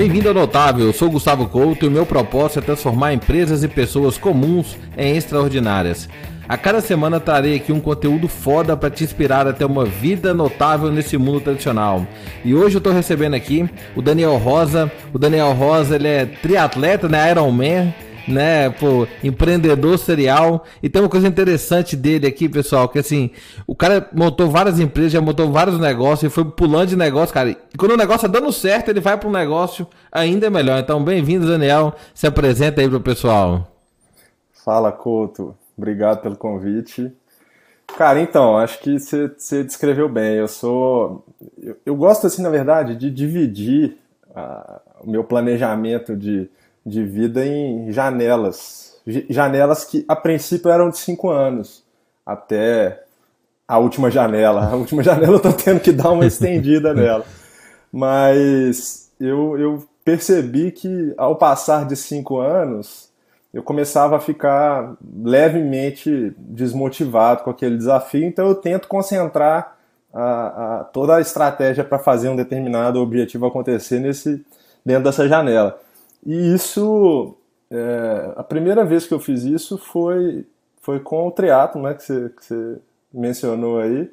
Bem-vindo ao Notável, eu sou Gustavo Couto e o meu propósito é transformar empresas e pessoas comuns em extraordinárias. A cada semana trarei aqui um conteúdo foda para te inspirar a ter uma vida notável nesse mundo tradicional. E hoje eu tô recebendo aqui o Daniel Rosa. O Daniel Rosa, ele é triatleta, né, Ironman né, pô, empreendedor serial. E tem uma coisa interessante dele aqui, pessoal, que assim, o cara montou várias empresas, já montou vários negócios e foi pulando de negócio, cara. E quando o negócio tá dando certo, ele vai para um negócio ainda melhor. Então, bem-vindo, Daniel. Se apresenta aí pro pessoal. Fala, Couto. Obrigado pelo convite. Cara, então, acho que você descreveu bem. Eu sou. Eu, eu, gosto, assim, na verdade, de dividir uh, o meu planejamento de, de vida em janelas. Janelas que, a princípio, eram de cinco anos, até a última janela. A última janela eu tô tendo que dar uma estendida nela. Mas eu, eu percebi que, ao passar de cinco anos, eu começava a ficar levemente desmotivado com aquele desafio, então eu tento concentrar a, a, toda a estratégia para fazer um determinado objetivo acontecer nesse, dentro dessa janela. E isso, é, a primeira vez que eu fiz isso foi, foi com o triatlo, né, que você, que você mencionou aí,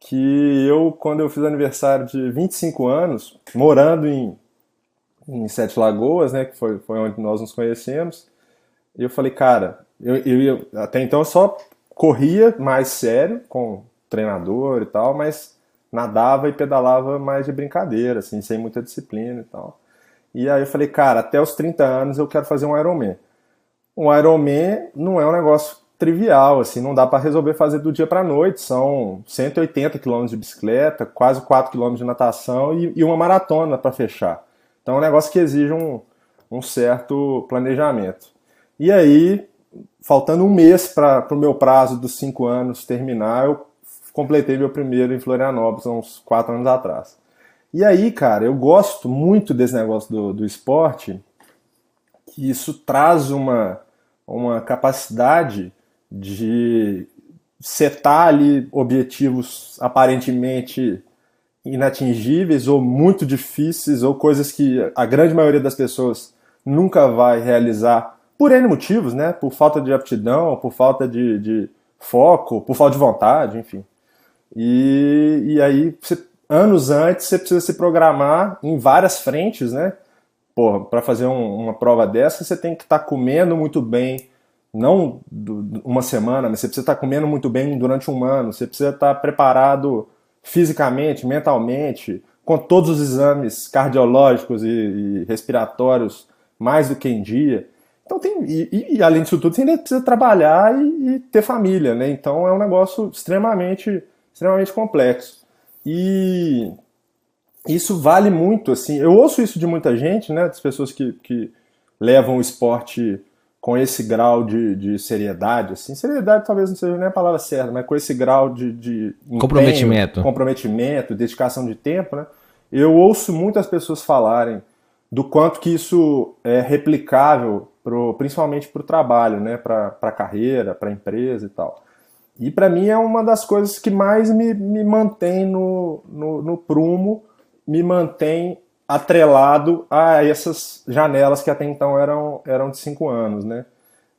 que eu, quando eu fiz aniversário de 25 anos, morando em, em Sete Lagoas, né, que foi, foi onde nós nos conhecemos, eu falei, cara, eu, eu, até então eu só corria mais sério com treinador e tal, mas nadava e pedalava mais de brincadeira, assim, sem muita disciplina e tal. E aí eu falei, cara, até os 30 anos eu quero fazer um Ironman. Um Ironman não é um negócio trivial, assim, não dá para resolver fazer do dia para noite. São 180 quilômetros de bicicleta, quase 4 quilômetros de natação e, e uma maratona para fechar. Então é um negócio que exige um, um certo planejamento. E aí, faltando um mês para o meu prazo dos cinco anos terminar, eu completei meu primeiro em Florianópolis, uns quatro anos atrás. E aí, cara, eu gosto muito desse negócio do, do esporte, que isso traz uma, uma capacidade de setar ali objetivos aparentemente inatingíveis ou muito difíceis ou coisas que a grande maioria das pessoas nunca vai realizar por N motivos, né? Por falta de aptidão, por falta de, de foco, por falta de vontade, enfim. E, e aí, você, anos antes, você precisa se programar em várias frentes, né? para fazer um, uma prova dessa, você tem que estar tá comendo muito bem, não do, uma semana, mas você precisa estar tá comendo muito bem durante um ano, você precisa estar tá preparado fisicamente, mentalmente, com todos os exames cardiológicos e, e respiratórios mais do que em dia. Então tem e, e, além disso tudo você ainda precisa trabalhar e, e, ter família, né? Então é um negócio extremamente extremamente complexo e isso vale muito assim. Eu ouço isso de muita gente, né? Das pessoas que, que levam o esporte com esse grau de, de seriedade, assim, seriedade talvez não seja nem a palavra certa, mas com esse grau de, de empenho, comprometimento, comprometimento, dedicação de tempo, né? Eu ouço muitas pessoas falarem do quanto que isso é replicável pro, principalmente para o trabalho, né? para a carreira, para a empresa e tal. E para mim é uma das coisas que mais me, me mantém no, no, no prumo, me mantém atrelado a essas janelas que até então eram, eram de cinco anos, né?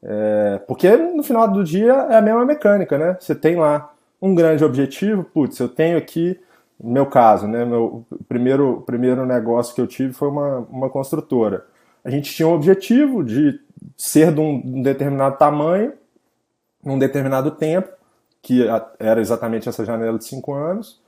É, porque no final do dia é a mesma mecânica, né? Você tem lá um grande objetivo, putz, eu tenho aqui, no meu caso, né? Meu primeiro, primeiro negócio que eu tive foi uma, uma construtora a gente tinha um objetivo de ser de um determinado tamanho, num determinado tempo, que era exatamente essa janela de cinco anos,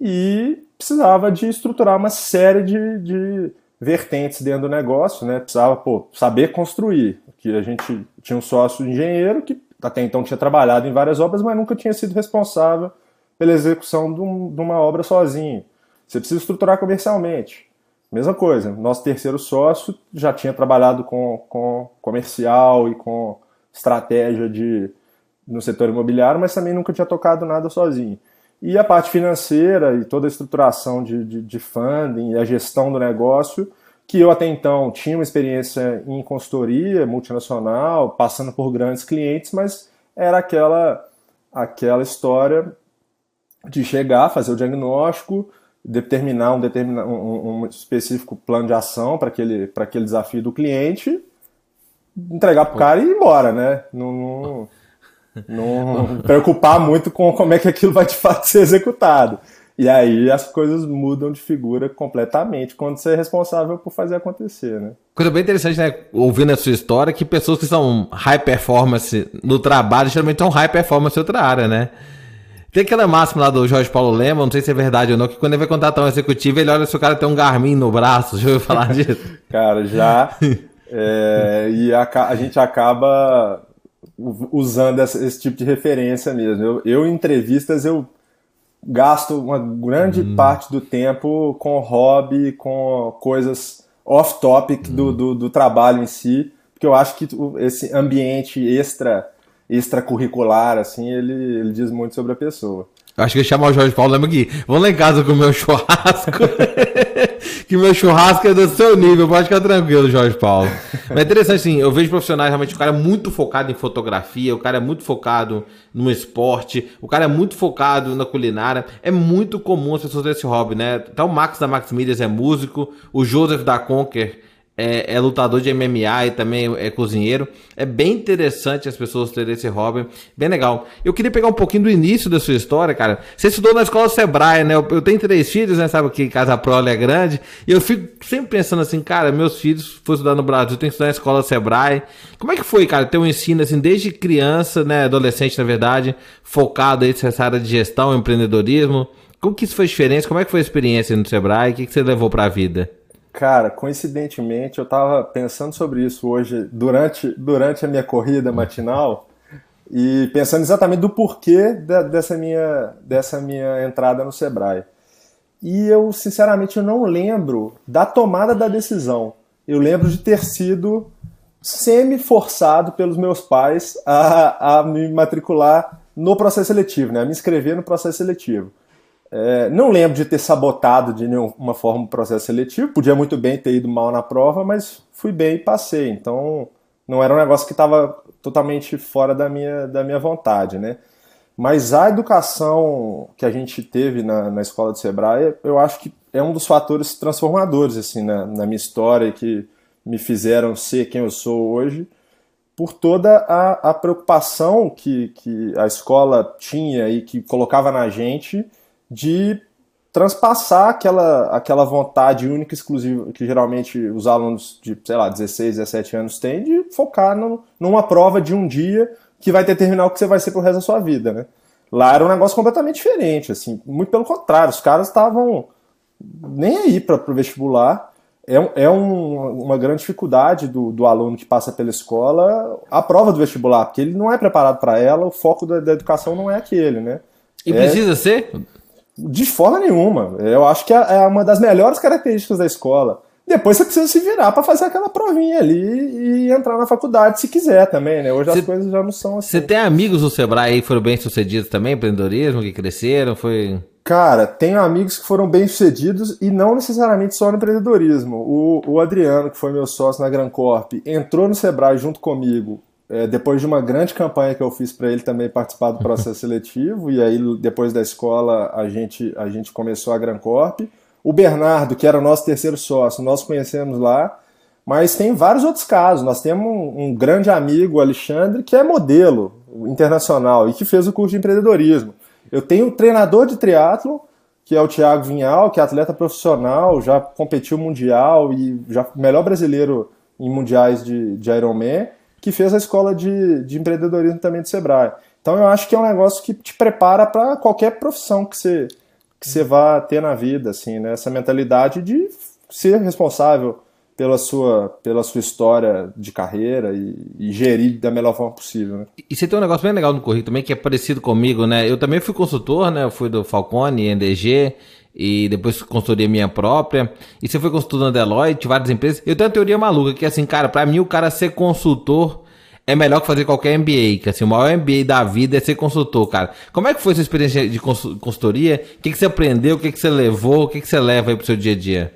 e precisava de estruturar uma série de, de vertentes dentro do negócio, né? Precisava pô, saber construir. Que a gente tinha um sócio engenheiro que até então tinha trabalhado em várias obras, mas nunca tinha sido responsável pela execução de, um, de uma obra sozinho. Você precisa estruturar comercialmente. Mesma coisa, nosso terceiro sócio já tinha trabalhado com, com comercial e com estratégia de, no setor imobiliário, mas também nunca tinha tocado nada sozinho. E a parte financeira e toda a estruturação de, de, de funding e a gestão do negócio, que eu até então tinha uma experiência em consultoria multinacional, passando por grandes clientes, mas era aquela, aquela história de chegar, fazer o diagnóstico, determinar um, determina, um, um específico plano de ação para aquele, aquele desafio do cliente, entregar para o cara e ir embora, né? Não, não, não preocupar muito com como é que aquilo vai de fato ser executado. E aí as coisas mudam de figura completamente quando você é responsável por fazer acontecer, né? Coisa bem interessante, né? Ouvindo a sua história, que pessoas que são high performance no trabalho geralmente são high performance em outra área, né? Tem aquela máxima lá do Jorge Paulo Lema, não sei se é verdade ou não, que quando ele vai contratar um executivo, ele olha se o cara tem um Garmin no braço. Já ouviu falar disso? cara, já. É, e a, a, gente acaba usando essa, esse tipo de referência mesmo. Eu, eu, em entrevistas, eu gasto uma grande hum. parte do tempo com hobby, com coisas off-topic hum. do, do, do, trabalho em si, porque eu acho que esse ambiente extra extracurricular, assim, ele, ele diz muito sobre a pessoa. Acho que ele chamar o Jorge Paulo, lembra aqui, vamos lá em casa comer o churrasco, que meu churrasco é do seu nível, pode ficar tranquilo, Jorge Paulo. Mas é interessante, assim, eu vejo profissionais, realmente, o cara é muito focado em fotografia, o cara é muito focado no esporte, o cara é muito focado na culinária, é muito comum as pessoas terem esse hobby, né? Até o Max da Max é músico, o Joseph da Conquer é, é, lutador de MMA e também é cozinheiro. É bem interessante as pessoas terem esse hobby. Bem legal. Eu queria pegar um pouquinho do início da sua história, cara. Você estudou na escola Sebrae, né? Eu, eu tenho três filhos, né? Sabe que casa prole é grande. E eu fico sempre pensando assim, cara, meus filhos foram estudar no Brasil, tem que estudar na escola Sebrae. Como é que foi, cara, ter um ensino assim, desde criança, né? Adolescente, na verdade, focado aí nessa área de gestão, empreendedorismo. Como que isso foi diferente? Como é que foi a experiência no Sebrae? O que, que você levou para a vida? Cara, coincidentemente, eu estava pensando sobre isso hoje durante, durante a minha corrida matinal e pensando exatamente do porquê de, dessa, minha, dessa minha entrada no Sebrae. E eu, sinceramente, eu não lembro da tomada da decisão. Eu lembro de ter sido semi-forçado pelos meus pais a, a me matricular no processo seletivo, né? a me inscrever no processo seletivo. É, não lembro de ter sabotado de nenhuma forma o processo seletivo. Podia muito bem ter ido mal na prova, mas fui bem e passei. Então, não era um negócio que estava totalmente fora da minha, da minha vontade, né? Mas a educação que a gente teve na, na escola de Sebrae, eu acho que é um dos fatores transformadores assim na, na minha história que me fizeram ser quem eu sou hoje, por toda a, a preocupação que, que a escola tinha e que colocava na gente de transpassar aquela, aquela vontade única e exclusiva que geralmente os alunos de, sei lá, 16, 17 anos têm de focar no, numa prova de um dia que vai determinar o que você vai ser pro resto da sua vida, né? Lá era um negócio completamente diferente, assim, muito pelo contrário, os caras estavam nem aí para o vestibular. É, é um, uma grande dificuldade do, do aluno que passa pela escola a prova do vestibular, porque ele não é preparado para ela, o foco da, da, educação não é aquele, né? E é... precisa ser? De forma nenhuma. Eu acho que é, é uma das melhores características da escola. Depois você precisa se virar para fazer aquela provinha ali e entrar na faculdade se quiser também, né? Hoje cê, as coisas já não são assim. Você tem amigos do Sebrae aí que foram bem sucedidos também, empreendedorismo, que cresceram, foi... Cara, tenho amigos que foram bem sucedidos e não necessariamente só no empreendedorismo. O, o Adriano, que foi meu sócio na Gran Corp, entrou no Sebrae junto comigo é, depois de uma grande campanha que eu fiz para ele também participar do processo seletivo, e aí depois da escola a gente, a gente começou a Gran Corp. O Bernardo, que era o nosso terceiro sócio, nós conhecemos lá, mas tem vários outros casos. Nós temos um, um grande amigo, Alexandre, que é modelo internacional e que fez o curso de empreendedorismo. Eu tenho um treinador de triatlo, que é o Thiago Vinhal, que é atleta profissional, já competiu mundial e já melhor brasileiro em mundiais de, de Ironman que fez a escola de, de empreendedorismo também do Sebrae. Então eu acho que é um negócio que te prepara para qualquer profissão que você, que você vá ter na vida, assim, né? Essa mentalidade de ser responsável pela sua, pela sua história de carreira e, e, gerir da melhor forma possível. Né? E você tem um negócio bem legal no currículo também, que é parecido comigo, né? Eu também fui consultor, né? Eu fui do Falcone, NDG, e depois consultoria minha própria. E você foi consultor na Deloitte, várias empresas. Eu tenho uma teoria maluca, que assim, cara, para mim o cara ser consultor é melhor que fazer qualquer MBA, que assim, o maior MBA da vida é ser consultor, cara. Como é que foi sua experiência de consultoria? O que, que você aprendeu? O que, que você levou? O que, que você leva aí pro seu dia a dia?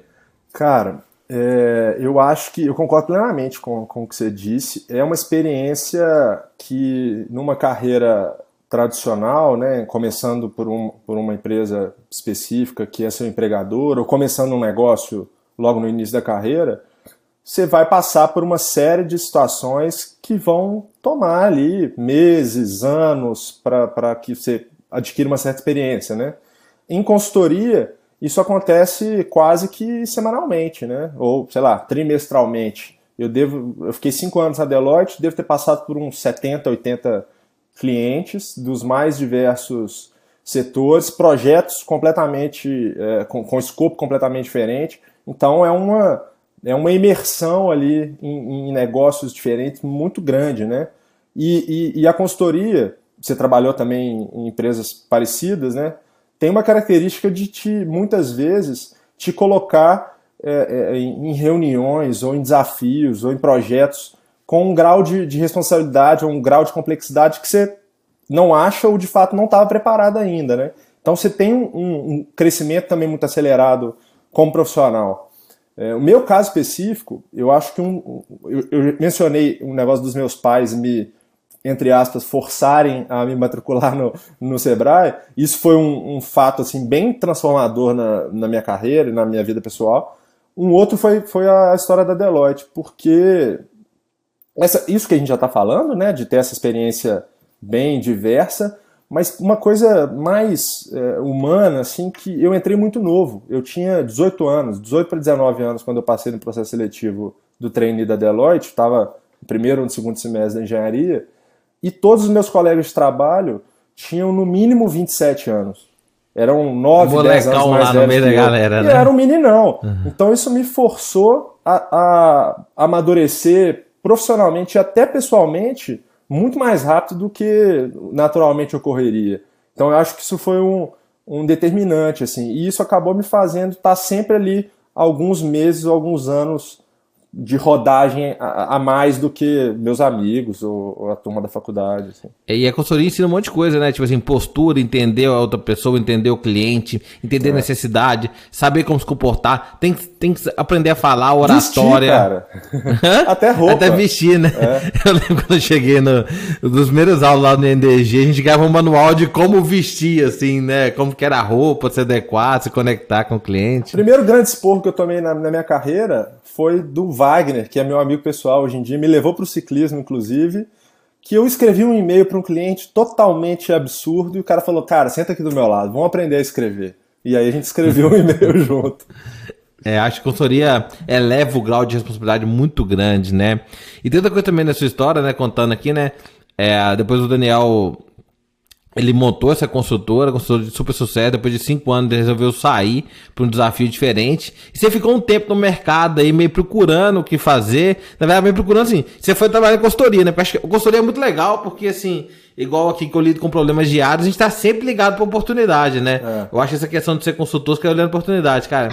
Cara, é, eu acho que eu concordo plenamente com, com o que você disse. É uma experiência que, numa carreira tradicional, né, começando por, um, por uma empresa específica que é seu empregador, ou começando um negócio logo no início da carreira, você vai passar por uma série de situações que vão tomar ali meses, anos para que você adquira uma certa experiência, né? Em consultoria, isso acontece quase que semanalmente, né? Ou, sei lá, trimestralmente. Eu devo, eu fiquei cinco anos na Deloitte, devo ter passado por uns 70, 80 clientes dos mais diversos setores, projetos completamente é, com, com escopo completamente diferente. Então é uma é uma imersão ali em, em negócios diferentes muito grande, né? E, e, e, a consultoria, você trabalhou também em empresas parecidas, né? Tem uma característica de te, muitas vezes, te colocar é, é, em reuniões ou em desafios ou em projetos com um grau de, de responsabilidade ou um grau de complexidade que você não acha ou de fato não estava preparado ainda, né? Então você tem um, um crescimento também muito acelerado como profissional. É, o meu caso específico, eu acho que um, eu, eu, mencionei um negócio dos meus pais me, entre aspas, forçarem a me matricular no, no Sebrae. Isso foi um, um fato assim bem transformador na, na minha carreira e na minha vida pessoal. Um outro foi, foi a história da Deloitte, porque essa, isso que a gente já está falando, né, de ter essa experiência bem diversa, mas uma coisa mais é, humana, assim, que eu entrei muito novo. Eu tinha 18 anos, 18 para 19 anos, quando eu passei no processo seletivo do trainee da Deloitte, estava no primeiro ou no segundo semestre da engenharia, e todos os meus colegas de trabalho tinham no mínimo 27 anos. Eram 9, 10 anos mais lá no meio da galera, né? E era um meninão. Uhum. Então isso me forçou a, a amadurecer profissionalmente e até pessoalmente muito mais rápido do que naturalmente ocorreria. Então eu acho que isso foi um, um determinante, assim, e isso acabou me fazendo estar sempre ali alguns meses, alguns anos de rodagem a, a, mais do que meus amigos ou, ou a turma da faculdade. Assim. E a consultoria ensina um monte de coisa, né? Tipo assim, postura, entender a outra pessoa, entender o cliente, entender é. a necessidade, saber como se comportar. Tem, tem que aprender a falar, oratória. Vestir, cara. Até roupa. Até vestir, né? É. Eu lembro quando eu cheguei no, nos primeiros aulas lá no NDG, a gente gravou um manual de como vestir, assim, né? Como que era a roupa, se adequar, se conectar com o cliente. Primeiro grande esporro que eu tomei na, na minha carreira foi do Wagner, que é meu amigo pessoal hoje em dia, me levou para o ciclismo, inclusive, que eu escrevi um e-mail para um cliente totalmente absurdo e o cara falou: Cara, senta aqui do meu lado, vamos aprender a escrever. E aí a gente escreveu um e-mail junto. É, acho que a consultoria eleva o grau de responsabilidade muito grande, né? E tem outra coisa também nessa história, né? Contando aqui, né? É, depois o Daniel ele montou essa consultora, consultora de super sucesso. Depois de cinco anos, ele resolveu sair para um desafio diferente. E você ficou um tempo no mercado aí, meio procurando o que fazer. Na verdade, meio procurando assim. Você foi trabalhar em consultoria, né? Porque acho que a consultoria é muito legal, porque assim, igual aqui que eu lido com problemas diários, a gente está sempre ligado para oportunidade, né? É. Eu acho essa questão de ser consultor, que é olhando oportunidade, cara.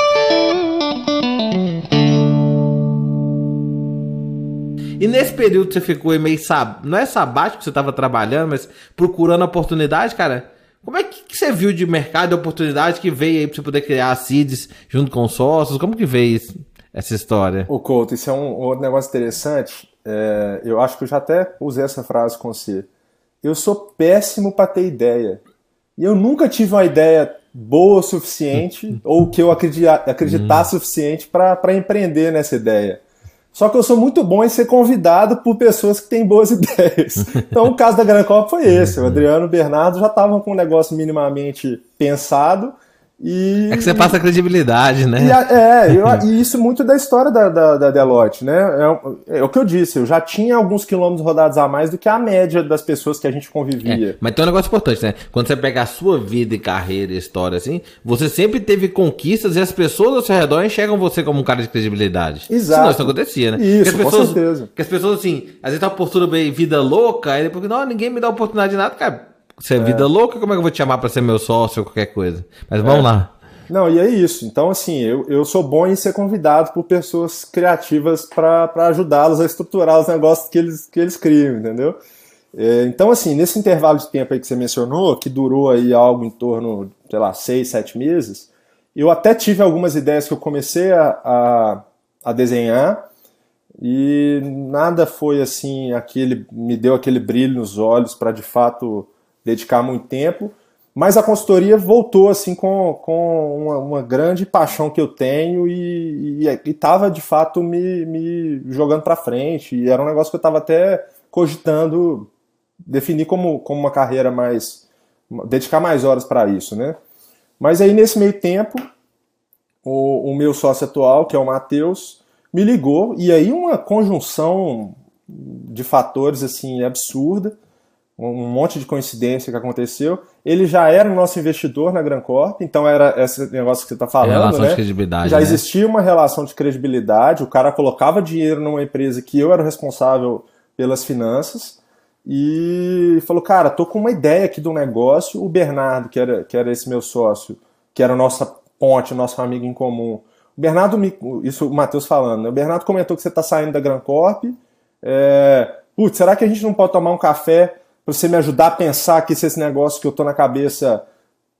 E nesse período você ficou meio sab... não é sabático que você estava trabalhando, mas procurando oportunidade, cara. Como é que, que você viu de mercado e oportunidade que veio aí para você poder criar a CIDS junto com sócios? Como que veio isso, essa história? O Couto, isso é um outro negócio interessante. É, eu acho que eu já até usei essa frase com você. Eu sou péssimo para ter ideia. E eu nunca tive uma ideia boa o suficiente ou que eu acreditar, acreditar hum. suficiente para empreender nessa ideia. Só que eu sou muito bom em ser convidado por pessoas que têm boas ideias. Então o caso da Gran Copa foi esse. O Adriano e o Bernardo já estavam com um negócio minimamente pensado e, é que você passa credibilidade, né? E, é, eu, e isso muito da história da, da, da Deloitte, né? É, é, o que eu disse, eu já tinha alguns quilômetros rodados a mais do que a média das pessoas que a gente convivia. É, mas tem um negócio importante, né? Quando você pega a sua vida e carreira e história assim, você sempre teve conquistas e as pessoas ao seu redor enxergam você como um cara de credibilidade. Exato. Senão isso acontecia, né? Isso, pessoas, com certeza. Que as pessoas, assim, às vezes tá uma postura bem vida louca, aí depois, não, ninguém me dá oportunidade de nada, cara. Você é, é vida louca, como é que eu vou te chamar para ser meu sócio ou qualquer coisa? Mas vamos é. lá. Não, e é isso. Então, assim, eu, eu sou bom em ser convidado por pessoas criativas para ajudá-los a estruturar os negócios que eles, que eles criam, entendeu? É, então, assim, nesse intervalo de tempo aí que você mencionou, que durou aí algo em torno, sei lá, seis, sete meses, eu até tive algumas ideias que eu comecei a, a, a desenhar e nada foi assim, aquele me deu aquele brilho nos olhos para de fato dedicar muito tempo, mas a consultoria voltou assim com, com uma, uma grande paixão que eu tenho e estava de fato me, me jogando para frente. E era um negócio que eu estava até cogitando definir como, como uma carreira mais. dedicar mais horas para isso, né? Mas aí nesse meio tempo, o, o meu sócio atual, que é o Matheus, me ligou e aí uma conjunção de fatores assim absurda um monte de coincidência que aconteceu. Ele já era o nosso investidor na Gran Corp, então era esse negócio que você está falando, relação né? De credibilidade, já né? existia uma relação de credibilidade. O cara colocava dinheiro numa empresa que eu era responsável pelas finanças e falou, cara, tô com uma ideia aqui do negócio. O Bernardo, que era, que era esse meu sócio, que era a nossa ponte, nosso amigo em comum. O Bernardo, me, isso o Matheus falando, né? O Bernardo comentou que você está saindo da Gran Corp. É, putz, será que a gente não pode tomar um café para você me ajudar a pensar aqui se esse negócio que eu tô na cabeça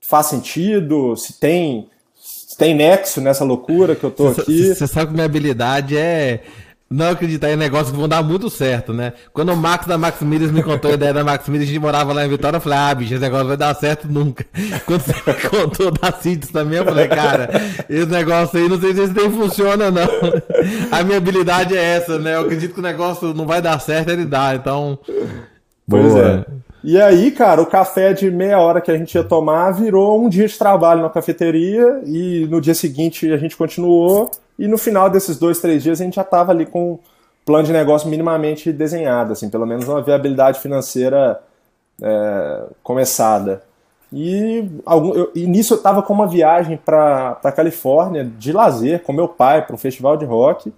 faz sentido, se tem, se tem nexo nessa loucura que eu tô aqui. Você sabe que minha habilidade é não acreditar em negócios que vão dar muito certo, né? Quando o Max da Max Midas me contou a ideia da Max Midas, a gente morava lá em Vitória, eu falei, ah, bicho, esse negócio vai dar certo nunca. Quando você me contou da CITES também, eu falei, cara, esse negócio aí, não sei se esse nem funciona, não. A minha habilidade é essa, né? Eu acredito que o negócio não vai dar certo, ele dá, então... Pois Boa. é. E aí, cara, o café de meia hora que a gente ia tomar virou um dia de trabalho na cafeteria e no dia seguinte a gente continuou e no final desses dois, três dias a gente já estava ali com um plano de negócio minimamente desenhado, assim, pelo menos uma viabilidade financeira é, começada. E, algum, eu, e nisso eu estava com uma viagem para a Califórnia de lazer com meu pai para um festival de rock.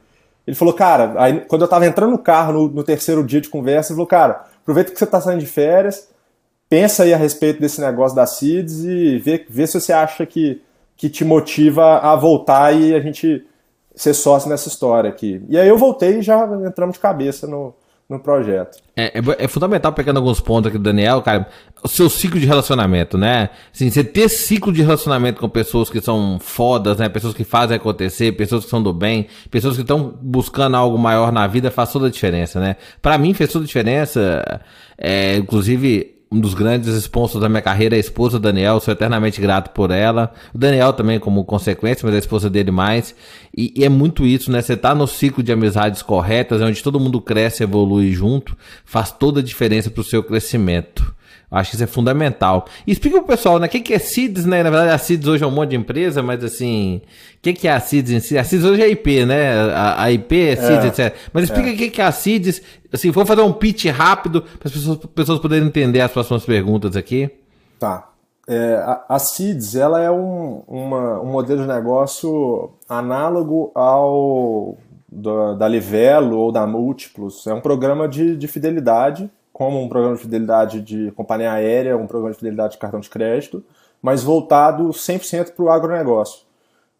Ele falou, cara, aí, quando eu estava entrando no carro no, no terceiro dia de conversa, ele falou, cara, aproveita que você está saindo de férias, pensa aí a respeito desse negócio da CIDS e vê, vê se você acha que, que te motiva a voltar e a gente ser sócio nessa história aqui. E aí eu voltei e já entramos de cabeça no, no projeto. É, é, é, fundamental, pegando alguns pontos aqui do Daniel, cara, o seu ciclo de relacionamento, né? Assim, você ter ciclo de relacionamento com pessoas que são fodas, né? Pessoas que fazem acontecer, pessoas que são do bem, pessoas que estão buscando algo maior na vida, faz toda a diferença, né? Para mim fez toda a diferença, é, inclusive um dos grandes sponsors da minha carreira, a esposa Daniel, sou eternamente grato por ela. O Daniel também como consequência, mas a esposa dele mais. E, e é muito isso, né? Você tá no ciclo de amizades corretas, onde todo mundo cresce evolui junto, faz toda a diferença pro seu crescimento. Acho que isso é fundamental. E explica pro pessoal, né? O que, que é CIDS, né? Na verdade, a CIDS hoje é um monte de empresa, mas assim, o que, que é a CIDS em si? A CIDS hoje é IP, né? A, a IP é CIDS, é, etc. Mas explica é. o que, que é a CIDS. Assim, vou fazer um pitch rápido para as pessoas, pessoas poderem entender as próximas perguntas aqui. Tá. É, a, a CIDS, ela é um, uma, um modelo de negócio análogo ao da, da Livelo ou da Múltiplos. É um programa de, de fidelidade como um programa de fidelidade de companhia aérea, um programa de fidelidade de cartão de crédito, mas voltado 100% para o agronegócio.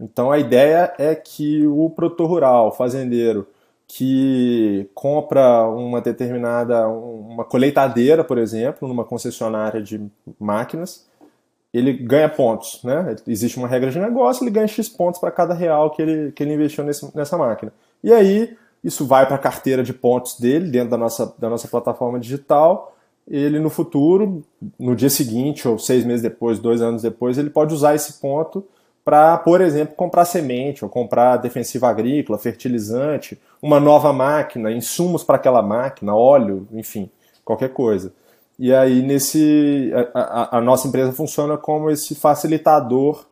Então a ideia é que o produtor rural, fazendeiro, que compra uma determinada, uma colheitadeira, por exemplo, numa concessionária de máquinas, ele ganha pontos, né? Existe uma regra de negócio, ele ganha X pontos para cada real que ele, que ele investiu nesse, nessa máquina. E aí isso vai para a carteira de pontos dele, dentro da nossa, da nossa plataforma digital. Ele, no futuro, no dia seguinte, ou seis meses depois, dois anos depois, ele pode usar esse ponto para, por exemplo, comprar semente, ou comprar defensiva agrícola, fertilizante, uma nova máquina, insumos para aquela máquina, óleo, enfim, qualquer coisa. E aí, nesse, a, a, a nossa empresa funciona como esse facilitador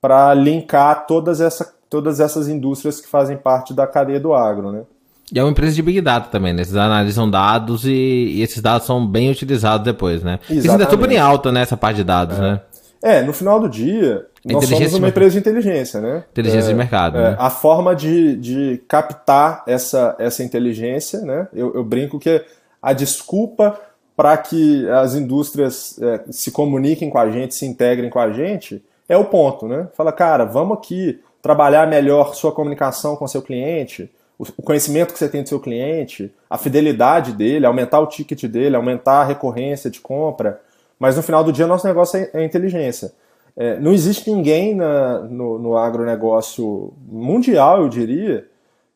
para linkar todas essa, todas essas indústrias que fazem parte da cadeia do agro, né? E é uma empresa de Big Data também, né? Vocês analisam dados e, e esses dados são bem utilizados depois, né? Exatamente. Isso ainda é super em alta, né? Essa parte de dados, é. né? É, no final do dia, nós somos uma empresa de inteligência, né? Inteligência é, de mercado. É, né? A forma de, de captar essa, essa inteligência, né? Eu, eu brinco que a desculpa para que as indústrias é, se comuniquem com a gente, se integrem com a gente, é o ponto, né? Fala, cara, vamos aqui trabalhar melhor sua comunicação com seu cliente, o conhecimento que você tem do seu cliente, a fidelidade dele, aumentar o ticket dele, aumentar a recorrência de compra. Mas no final do dia, nosso negócio é, é inteligência. É, não existe ninguém na, no, no agronegócio mundial, eu diria,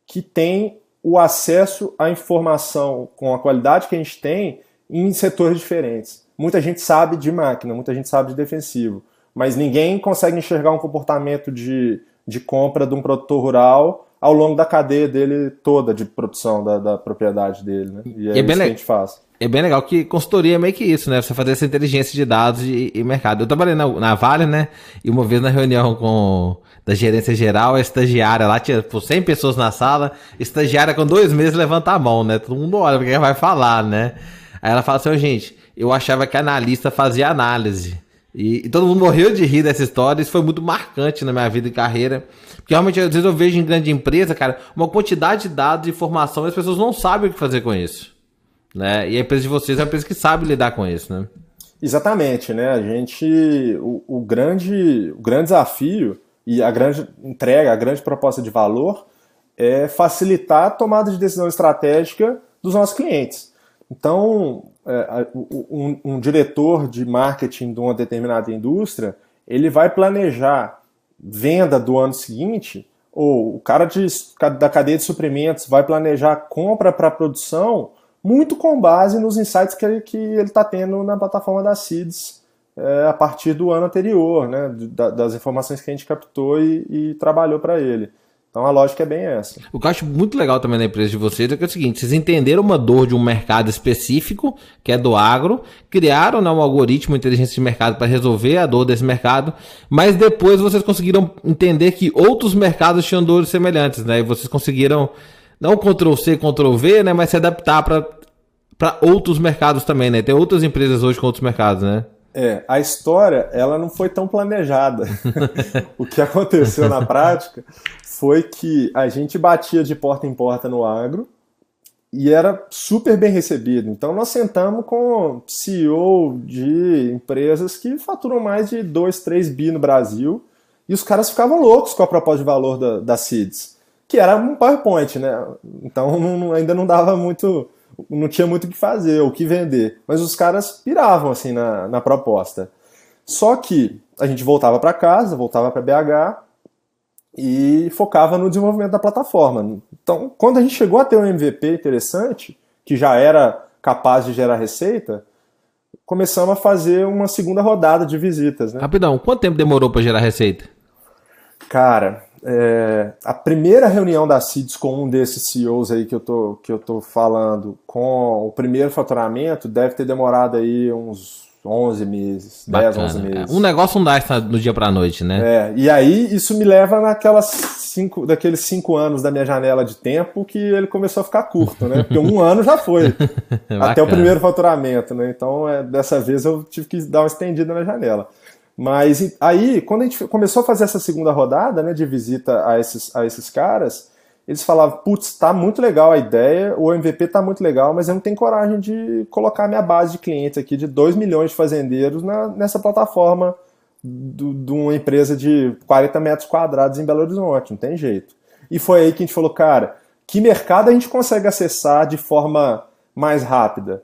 que tem o acesso à informação com a qualidade que a gente tem em setores diferentes. muita gente sabe de máquina, muita gente sabe de defensivo, mas ninguém consegue enxergar um comportamento de, de compra de um produtor rural ao longo da cadeia dele toda de produção da, da propriedade dele, né? E é, e é isso que a gente faz. É bem legal que consultoria é meio que isso, né? Você fazer essa inteligência de dados e, e mercado. Eu trabalhei na, na Vale, né? E uma vez na reunião com da gerência geral, a estagiária lá tinha por 100 pessoas na sala, estagiária com dois meses levanta a mão, né? Todo mundo olha porque vai falar, né? Aí ela fala assim, oh, gente, eu achava que analista fazia análise. E, e, todo mundo morreu de rir dessa história, isso foi muito marcante na minha vida e carreira. Porque realmente, às vezes eu vejo em grande empresa, cara, uma quantidade de dados, de informação, e as pessoas não sabem o que fazer com isso. Né? E a empresa de vocês é uma empresa que sabe lidar com isso, né? Exatamente, né? A gente. O, o, grande, o grande desafio e a grande entrega, a grande proposta de valor é facilitar a tomada de decisão estratégica dos nossos clientes. Então, um, um diretor de marketing de uma determinada indústria, ele vai planejar venda do ano seguinte, ou o cara de, da cadeia de suprimentos vai planejar compra para produção muito com base nos insights que ele está que ele tá tendo na plataforma da CIDS é, a partir do ano anterior, né, da, das informações que a gente captou e, e trabalhou para ele. Então a lógica é bem essa. O que eu acho muito legal também na empresa de vocês é que é o seguinte: vocês entenderam uma dor de um mercado específico, que é do agro, criaram né, um algoritmo, inteligência de mercado para resolver a dor desse mercado, mas depois vocês conseguiram entender que outros mercados tinham dores semelhantes, né? E vocês conseguiram, não Ctrl C, Ctrl V, né? Mas se adaptar para outros mercados também, né? Tem outras empresas hoje com outros mercados, né? É, a história, ela não foi tão planejada. o que aconteceu na prática foi que a gente batia de porta em porta no agro e era super bem recebido. Então nós sentamos com CEO de empresas que faturam mais de 2, 3 bi no Brasil e os caras ficavam loucos com a proposta de valor da, da CIDS, que era um PowerPoint, né? Então não, ainda não dava muito, não tinha muito o que fazer, o que vender. Mas os caras piravam assim na, na proposta. Só que a gente voltava para casa, voltava para BH e focava no desenvolvimento da plataforma. Então, quando a gente chegou a ter um MVP interessante, que já era capaz de gerar receita, começamos a fazer uma segunda rodada de visitas. Né? Rapidão, quanto tempo demorou para gerar receita? Cara, é, a primeira reunião da CIDS com um desses CEOs aí que eu tô, que eu tô falando, com o primeiro faturamento, deve ter demorado aí uns 11 meses, Bacana. 10, 11 meses. Um negócio não dá no dia pra noite, né? É, e aí isso me leva naquelas cinco, daqueles cinco anos da minha janela de tempo que ele começou a ficar curto, né? Porque um ano já foi, até o primeiro faturamento, né? Então, é, dessa vez eu tive que dar uma estendida na janela. Mas aí, quando a gente começou a fazer essa segunda rodada, né, de visita a esses, a esses caras, eles falavam, putz, tá muito legal a ideia, o MVP tá muito legal, mas eu não tenho coragem de colocar minha base de clientes aqui de 2 milhões de fazendeiros na, nessa plataforma de uma empresa de 40 metros quadrados em Belo Horizonte, não tem jeito. E foi aí que a gente falou, cara, que mercado a gente consegue acessar de forma mais rápida?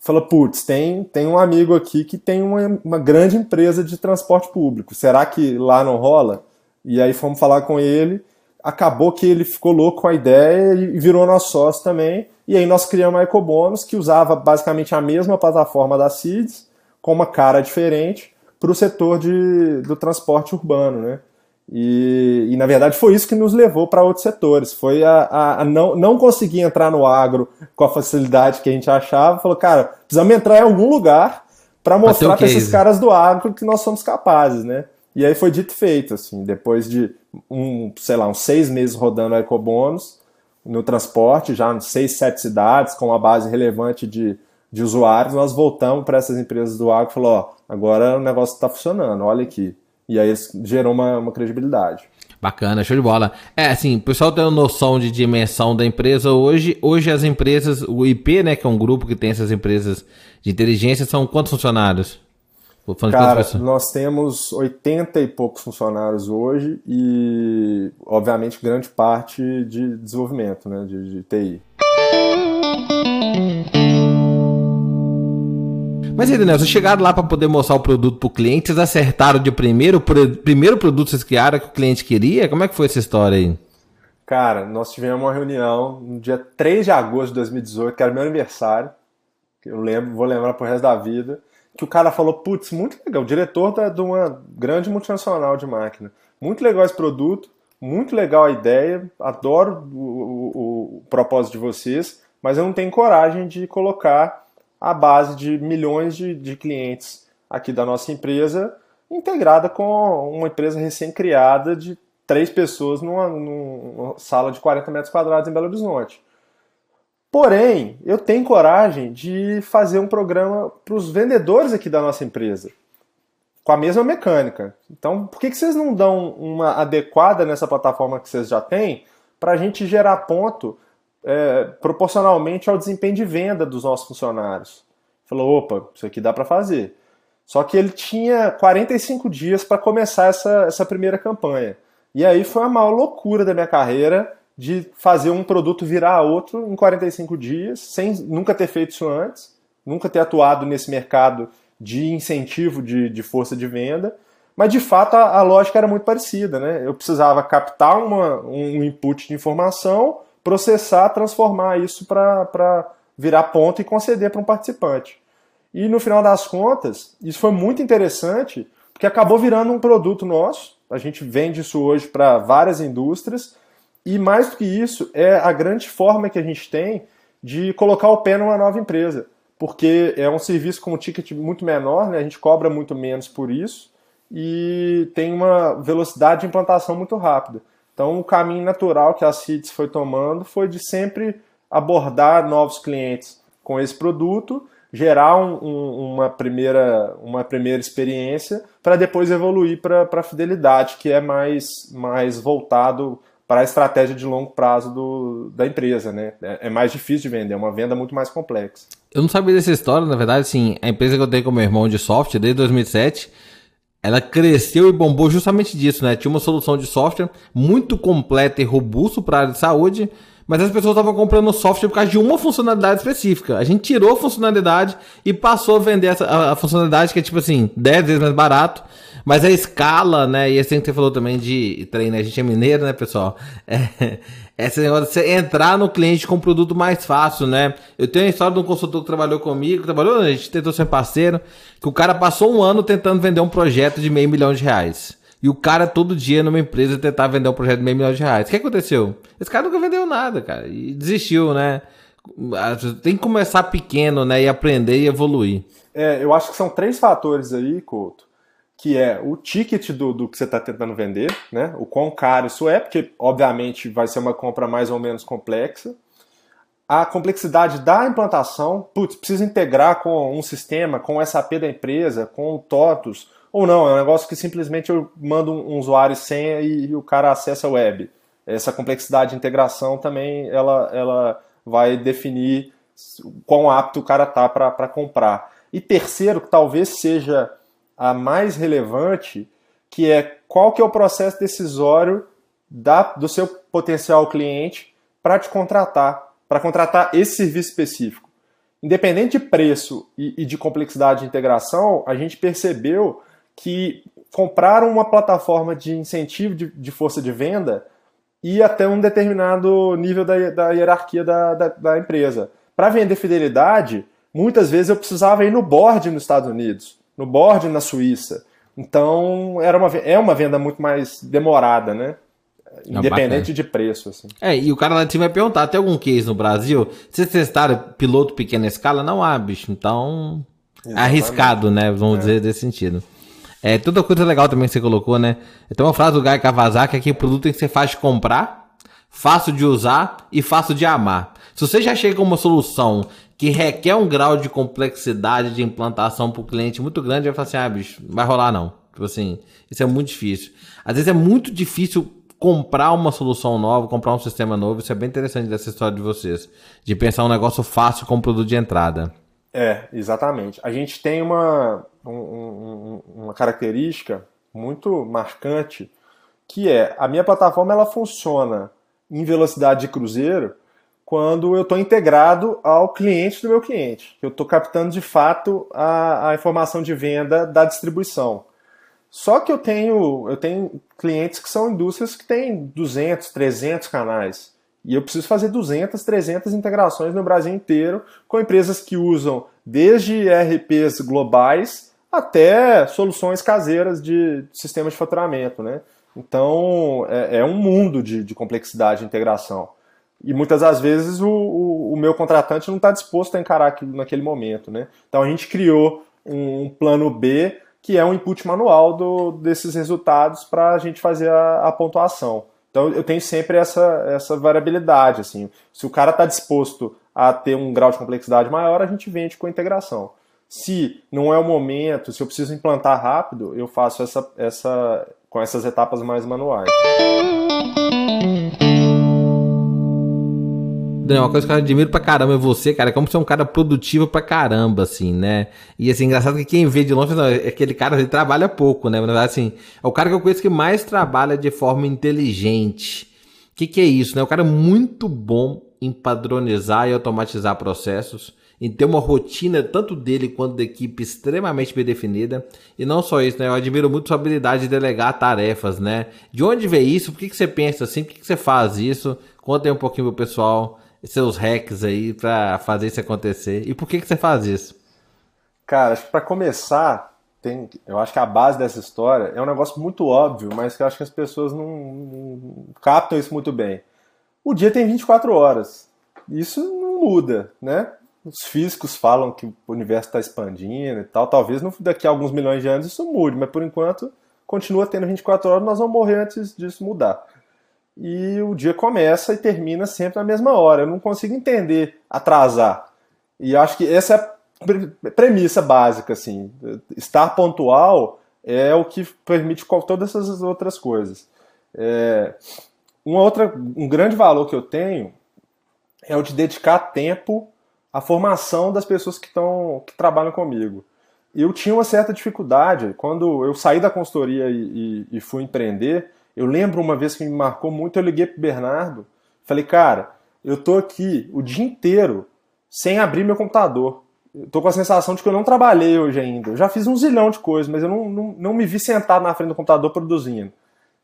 Falou, putz, tem, tem um amigo aqui que tem uma, uma grande empresa de transporte público, será que lá não rola? E aí fomos falar com ele, acabou que ele ficou louco com a ideia e virou nosso sócio também. E aí nós criamos a EcoBônus, que usava basicamente a mesma plataforma da CIDS, com uma cara diferente, para o setor de, do transporte urbano, né? E, e, na verdade foi isso que nos levou para outros setores. Foi a, a, a, não, não conseguir entrar no agro com a facilidade que a gente achava. Falou, cara, precisamos entrar em algum lugar para mostrar para esses caras do agro que nós somos capazes, né? E aí foi dito feito, assim, depois de um, sei lá, uns seis meses rodando EcoBônus no transporte, já em seis, sete cidades, com uma base relevante de, de usuários, nós voltamos para essas empresas do agro e falou, ó, agora o negócio está funcionando, olha aqui. E aí gerou uma, uma credibilidade. Bacana, show de bola. É, assim, o pessoal tem noção de dimensão da empresa hoje. Hoje as empresas, o IP, né, que é um grupo que tem essas empresas de inteligência, são quantos funcionários? Cara, nós temos 80 e poucos funcionários hoje e, obviamente, grande parte de desenvolvimento, né, de, de TI. Mas aí, Daniel, vocês chegaram lá para poder mostrar o produto para o cliente, vocês acertaram de primeiro, o primeiro produto que vocês criaram que o cliente queria? Como é que foi essa história aí? Cara, nós tivemos uma reunião no dia 3 de agosto de 2018, que era meu aniversário, eu lembro, vou lembrar pro resto da vida que o cara falou, putz, muito legal, diretor da, de uma grande multinacional de máquina, muito legal esse produto, muito legal a ideia, adoro o, o, o propósito de vocês, mas eu não tenho coragem de colocar a base de milhões de, de clientes aqui da nossa empresa integrada com uma empresa recém-criada de três pessoas numa, numa, sala de 40 metros quadrados em Belo Horizonte. Porém, eu tenho coragem de fazer um programa para os vendedores aqui da nossa empresa, com a mesma mecânica. Então, por que, que vocês não dão uma adequada nessa plataforma que vocês já têm para a gente gerar ponto é, proporcionalmente ao desempenho de venda dos nossos funcionários? Falou, opa, isso aqui dá para fazer. Só que ele tinha 45 dias para começar essa, essa primeira campanha. E aí foi a maior loucura da minha carreira de fazer um produto virar outro em 45 dias, sem nunca ter feito isso antes, nunca ter atuado nesse mercado de incentivo de, de força de venda. Mas de fato a, a, lógica era muito parecida. Né? Eu precisava captar uma, um input de informação, processar, transformar isso para virar ponto e conceder para um participante. E no final das contas, isso foi muito interessante, porque acabou virando um produto nosso. A gente vende isso hoje para várias indústrias. E mais do que isso, é a grande forma que a gente tem de colocar o pé numa nova empresa. Porque é um serviço com um ticket muito menor, né? a gente cobra muito menos por isso e tem uma velocidade de implantação muito rápida. Então, o caminho natural que a CITES foi tomando foi de sempre abordar novos clientes com esse produto gerar um, um, uma, primeira, uma primeira experiência para depois evoluir para a fidelidade, que é mais, mais voltado para a estratégia de longo prazo do, da empresa, né? É, é, mais difícil de vender, é uma venda muito mais complexa. Eu não sabia dessa história, na verdade, sim, a empresa que eu tenho com meu irmão de software desde 2007, ela cresceu e bombou justamente disso, né? Tinha uma solução de software muito completa e robusto para a área de saúde, mas as pessoas estavam comprando software por causa de uma funcionalidade específica. A gente tirou a funcionalidade e passou a vender essa, a, a funcionalidade que é tipo assim, 10 vezes mais barato. Mas a escala, né? E assim que você falou também de treino, a gente é mineiro, né, pessoal? É, esse negócio de você entrar no cliente com um produto mais fácil, né? Eu tenho a história de um consultor que trabalhou comigo, trabalhou, a gente tentou ser parceiro, que o cara passou um ano tentando vender um projeto de meio milhão de reais. E o cara todo dia numa empresa tentar vender um projeto de meio milhão de reais. O que aconteceu? Esse cara nunca vendeu nada, cara. E desistiu, né? Tem que começar pequeno, né? E aprender e evoluir. É, eu acho que são três fatores aí, Couto, que é o ticket do, do que você está tentando vender, né? O quão caro isso é, porque obviamente vai ser uma compra mais ou menos complexa. A complexidade da implantação, putz, precisa integrar com um sistema, com o SAP da empresa, com o TOTUS, ou não, é um negócio que simplesmente eu mando um usuário senha e, e o cara acessa a web. Essa complexidade de integração também ela, ela vai definir quão apto o cara tá para comprar. E terceiro, que talvez seja a mais relevante, que é qual que é o processo decisório da, do seu potencial cliente para te contratar, para contratar esse serviço específico. Independente de preço e, e de complexidade de integração, a gente percebeu que compraram uma plataforma de incentivo de, de força de venda e até um determinado nível da, da hierarquia da, da, da empresa. Para vender fidelidade, muitas vezes eu precisava ir no board nos Estados Unidos, no board na Suíça. Então era uma, é uma venda muito mais demorada, né? Independente de preço. Assim. É, e o cara lá te vai perguntar: tem algum case no Brasil? Vocês testaram piloto pequena escala? Não há, bicho. Então. Exatamente. Arriscado, né? Vamos é. dizer desse sentido. É, toda coisa legal também que você colocou, né? Tem uma frase do Guy Kawasaki que o produto tem que ser fácil de comprar, fácil de usar e fácil de amar. Se você já chega com uma solução que requer um grau de complexidade de implantação para o cliente muito grande, vai falar assim, ah, bicho, não vai rolar não. Tipo assim, isso é muito difícil. Às vezes é muito difícil comprar uma solução nova, comprar um sistema novo. Isso é bem interessante dessa história de vocês. De pensar um negócio fácil como produto de entrada. É, exatamente. A gente tem uma, um, um, uma característica muito marcante que é a minha plataforma ela funciona em velocidade de cruzeiro quando eu estou integrado ao cliente do meu cliente. Eu estou captando de fato a, a, informação de venda da distribuição. Só que eu tenho, eu tenho clientes que são indústrias que têm 200, 300 canais. E eu preciso fazer 200, 300 integrações no Brasil inteiro com empresas que usam desde ERPs globais até soluções caseiras de sistemas de faturamento, né? Então é, é um mundo de, de, complexidade de integração. E muitas das vezes o, o, o meu contratante não está disposto a encarar aquilo naquele momento, né? Então a gente criou um, um plano B que é um input manual do, desses resultados para a gente fazer a, a pontuação. Então eu tenho sempre essa, essa variabilidade. Assim. Se o cara está disposto a ter um grau de complexidade maior, a gente vende com integração. Se não é o momento, se eu preciso implantar rápido, eu faço essa, essa com essas etapas mais manuais. Daniel, uma coisa que eu admiro pra caramba é você, cara, como você é um cara produtivo pra caramba, assim, né? E assim, engraçado que quem vê de longe, não, é aquele cara, ele trabalha pouco, né? Verdade, assim, é o cara que eu conheço que mais trabalha de forma inteligente. O que, que é isso, né? O cara é muito bom em padronizar e automatizar processos, em ter uma rotina tanto dele quanto da equipe extremamente bem definida. E não só isso, né? Eu admiro muito sua habilidade de delegar tarefas, né? De onde veio isso? Por que, que você pensa assim? Por que, que você faz isso? Conta aí um pouquinho pro pessoal seus hacks aí para fazer isso acontecer. E por que, que você faz isso? Cara, acho que para começar, tem, eu acho que a base dessa história é um negócio muito óbvio, mas que eu acho que as pessoas não, não captam isso muito bem. O dia tem 24 horas. Isso não muda, né? Os físicos falam que o universo está expandindo e tal. Talvez daqui a alguns milhões de anos isso mude, mas por enquanto continua tendo 24 horas, nós vamos morrer antes disso mudar e o dia começa e termina sempre na mesma hora. Eu não consigo entender atrasar. E acho que essa é a premissa básica, assim. Estar pontual é o que permite todas essas outras coisas. É, uma outra, um grande valor que eu tenho é o de dedicar tempo à formação das pessoas que, estão, que trabalham comigo. Eu tinha uma certa dificuldade quando eu saí da consultoria e, e, e fui empreender eu lembro uma vez que me marcou muito, eu liguei pro Bernardo, falei, cara, eu tô aqui o dia inteiro sem abrir meu computador. Eu tô com a sensação de que eu não trabalhei hoje ainda. Eu já fiz um zilhão de coisas, mas eu não, não, não me vi sentado na frente do computador produzindo.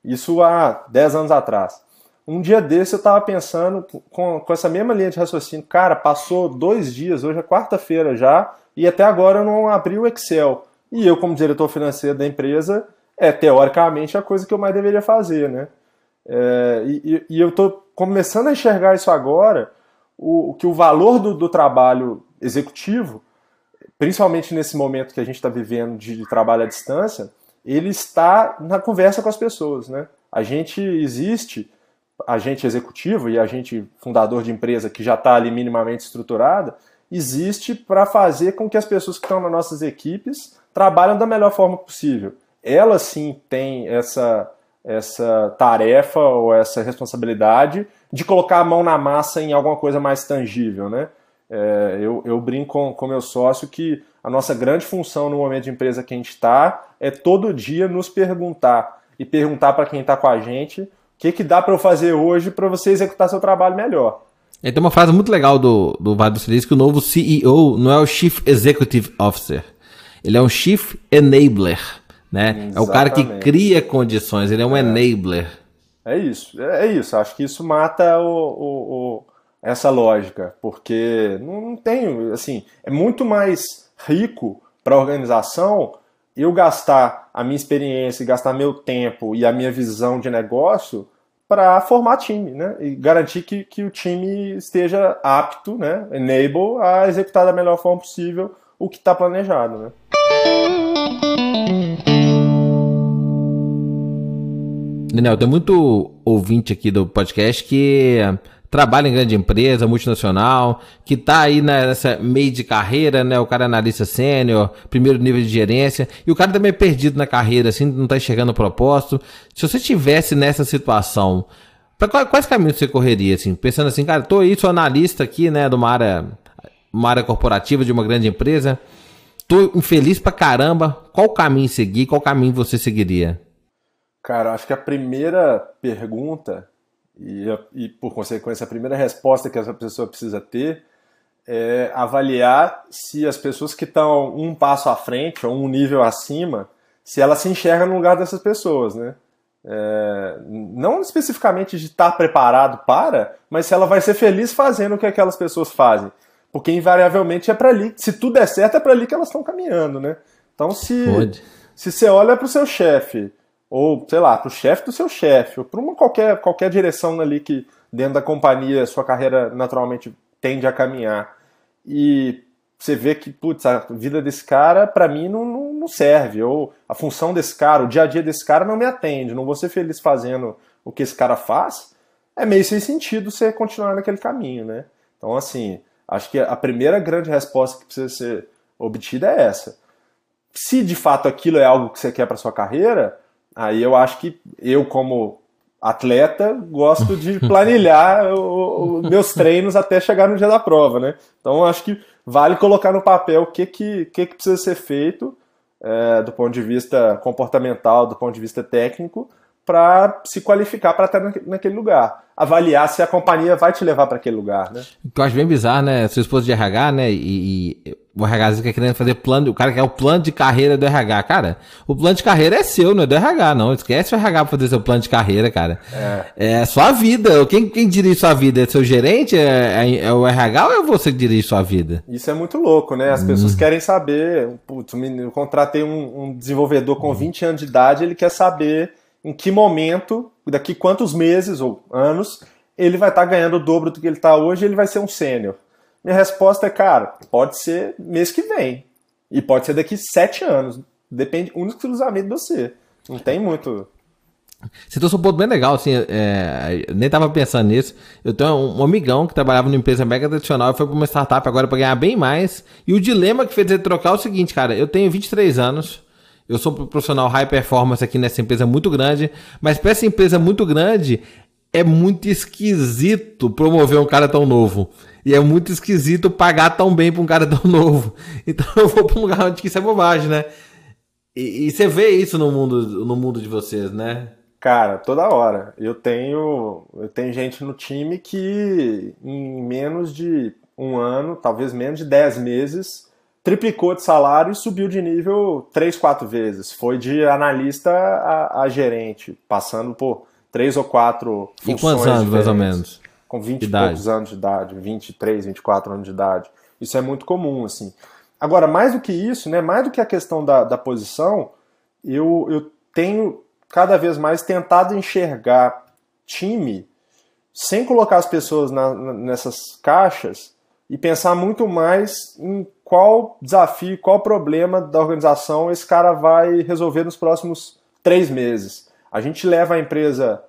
Isso há 10 anos atrás. Um dia desse eu estava pensando com, com essa mesma linha de raciocínio. Cara, passou dois dias, hoje é quarta-feira já, e até agora eu não abri o Excel. E eu, como diretor financeiro da empresa, é teoricamente a coisa que eu mais deveria fazer, né? É, e, e, eu estou começando a enxergar isso agora, o, que o valor do, do, trabalho executivo, principalmente nesse momento que a gente está vivendo de, de, trabalho à distância, ele está na conversa com as pessoas, né? A gente existe, a gente executivo e a gente fundador de empresa que já está ali minimamente estruturada, existe para fazer com que as pessoas que estão nas nossas equipes trabalhem da melhor forma possível ela sim tem essa, essa tarefa ou essa responsabilidade de colocar a mão na massa em alguma coisa mais tangível, né? É, eu, eu brinco com, com meu sócio que a nossa grande função no momento de empresa que a gente está é todo dia nos perguntar e perguntar para quem está com a gente o que, que dá para eu fazer hoje para você executar seu trabalho melhor. Tem uma frase muito legal do, do Vale do Silício que o novo CEO não é o Chief Executive Officer, ele é um Chief Enabler né? Exatamente. É o cara que cria condições, ele é um é. enabler. É isso, é, é isso. Acho que isso mata o, o, o essa lógica, porque não tem, assim, é muito mais rico para a organização eu gastar a minha experiência, gastar meu tempo e a minha visão de negócio para formar time, né? E garantir que, que o time esteja apto, né? Enable a executar da melhor forma possível o que está planejado, né? Daniel, tem muito ouvinte aqui do podcast que trabalha em grande empresa, multinacional, que está aí nessa meio de carreira, né? O cara é analista sênior, primeiro nível de gerência, e o cara também é perdido na carreira, assim, não está enxergando o propósito. Se você tivesse nessa situação, para quais caminhos você correria, assim? Pensando assim, cara, tô aí, sou analista aqui, né, de uma área, uma área corporativa de uma grande empresa, tô infeliz pra caramba, qual caminho seguir, qual caminho você seguiria? Cara, acho que a primeira pergunta, e, e por consequência a primeira resposta que essa pessoa precisa ter, é avaliar se as pessoas que estão um passo à frente ou um nível acima, se ela se enxerga no lugar dessas pessoas, né? É, não especificamente de estar preparado para, mas se ela vai ser feliz fazendo o que aquelas pessoas fazem. Porque invariavelmente é para ali, se tudo der certo, é para ali que elas estão caminhando, né? Então se, se você olha para o seu chefe, ou sei lá, para o chefe do seu chefe, ou para uma qualquer, qualquer direção ali que dentro da companhia sua carreira naturalmente tende a caminhar, e você vê que, putz, a vida desse cara, para mim, não, não, não, serve. Ou a função desse cara, o dia a dia desse cara não me atende. Não vou ser feliz fazendo o que esse cara faz. É meio sem sentido você continuar naquele caminho, né? Então, assim, acho que a primeira grande resposta que precisa ser obtida é essa. Se de fato aquilo é algo que você quer para sua carreira, aí eu acho que eu, como atleta, gosto de planilhar os meus treinos até chegar no dia da prova, né? Então, acho que vale colocar no papel o que, que, que, que precisa ser feito é, do ponto de vista comportamental, do ponto de vista técnico, para se qualificar para estar naquele lugar. Avaliar se a companhia vai te levar para aquele lugar, né? O que eu acho bem bizarro, né? Seu esposo de RH, né? E, e o RH fica querendo fazer plano, o cara quer o plano de carreira do RH. Cara, o plano de carreira é seu, não é do RH, não. Esquece o RH pra fazer seu plano de carreira, cara. É, é sua vida. Quem, quem dirige sua vida? É seu gerente? É, é, é, o RH ou é você que dirige sua vida? Isso é muito louco, né? As hum. pessoas querem saber. Putz, eu contratei um, um desenvolvedor com hum. 20 anos de idade, ele quer saber em que momento, daqui quantos meses ou anos, ele vai estar tá ganhando o dobro do que ele está hoje e ele vai ser um sênior. Minha resposta é, cara, pode ser mês que vem. E pode ser daqui sete anos. Depende exclusivamente de você. Não tem muito. Você trouxe um ponto bem legal, assim, é, nem tava pensando nisso. Eu tenho um, amigão que trabalhava numa empresa mega tradicional e foi para uma startup agora para ganhar bem mais. E o dilema que fez ele trocar é o seguinte, cara, eu tenho 23 anos, eu sou profissional high performance aqui nessa empresa muito grande, mas para essa empresa muito grande, é muito esquisito promover um cara tão novo. E é muito esquisito pagar tão bem pra um cara tão novo. Então eu vou pra um lugar onde isso é bobagem, né? E, e, você vê isso no mundo, no mundo de vocês, né? Cara, toda hora. Eu tenho, eu tenho gente no time que em menos de um ano, talvez menos de 10 meses, triplicou de salário e subiu de nível três, quatro vezes. Foi de analista a, a gerente, passando por três ou quatro funções. E quantos anos, diferentes. mais ou menos? Com 20 idade. e poucos anos de idade, 23, 24 anos de idade. Isso é muito comum, assim. Agora, mais do que isso, né, mais do que a questão da, da posição, eu, eu tenho cada vez mais tentado enxergar time sem colocar as pessoas na, nessas caixas e pensar muito mais em qual desafio, qual problema da organização esse cara vai resolver nos próximos três meses. A gente leva a empresa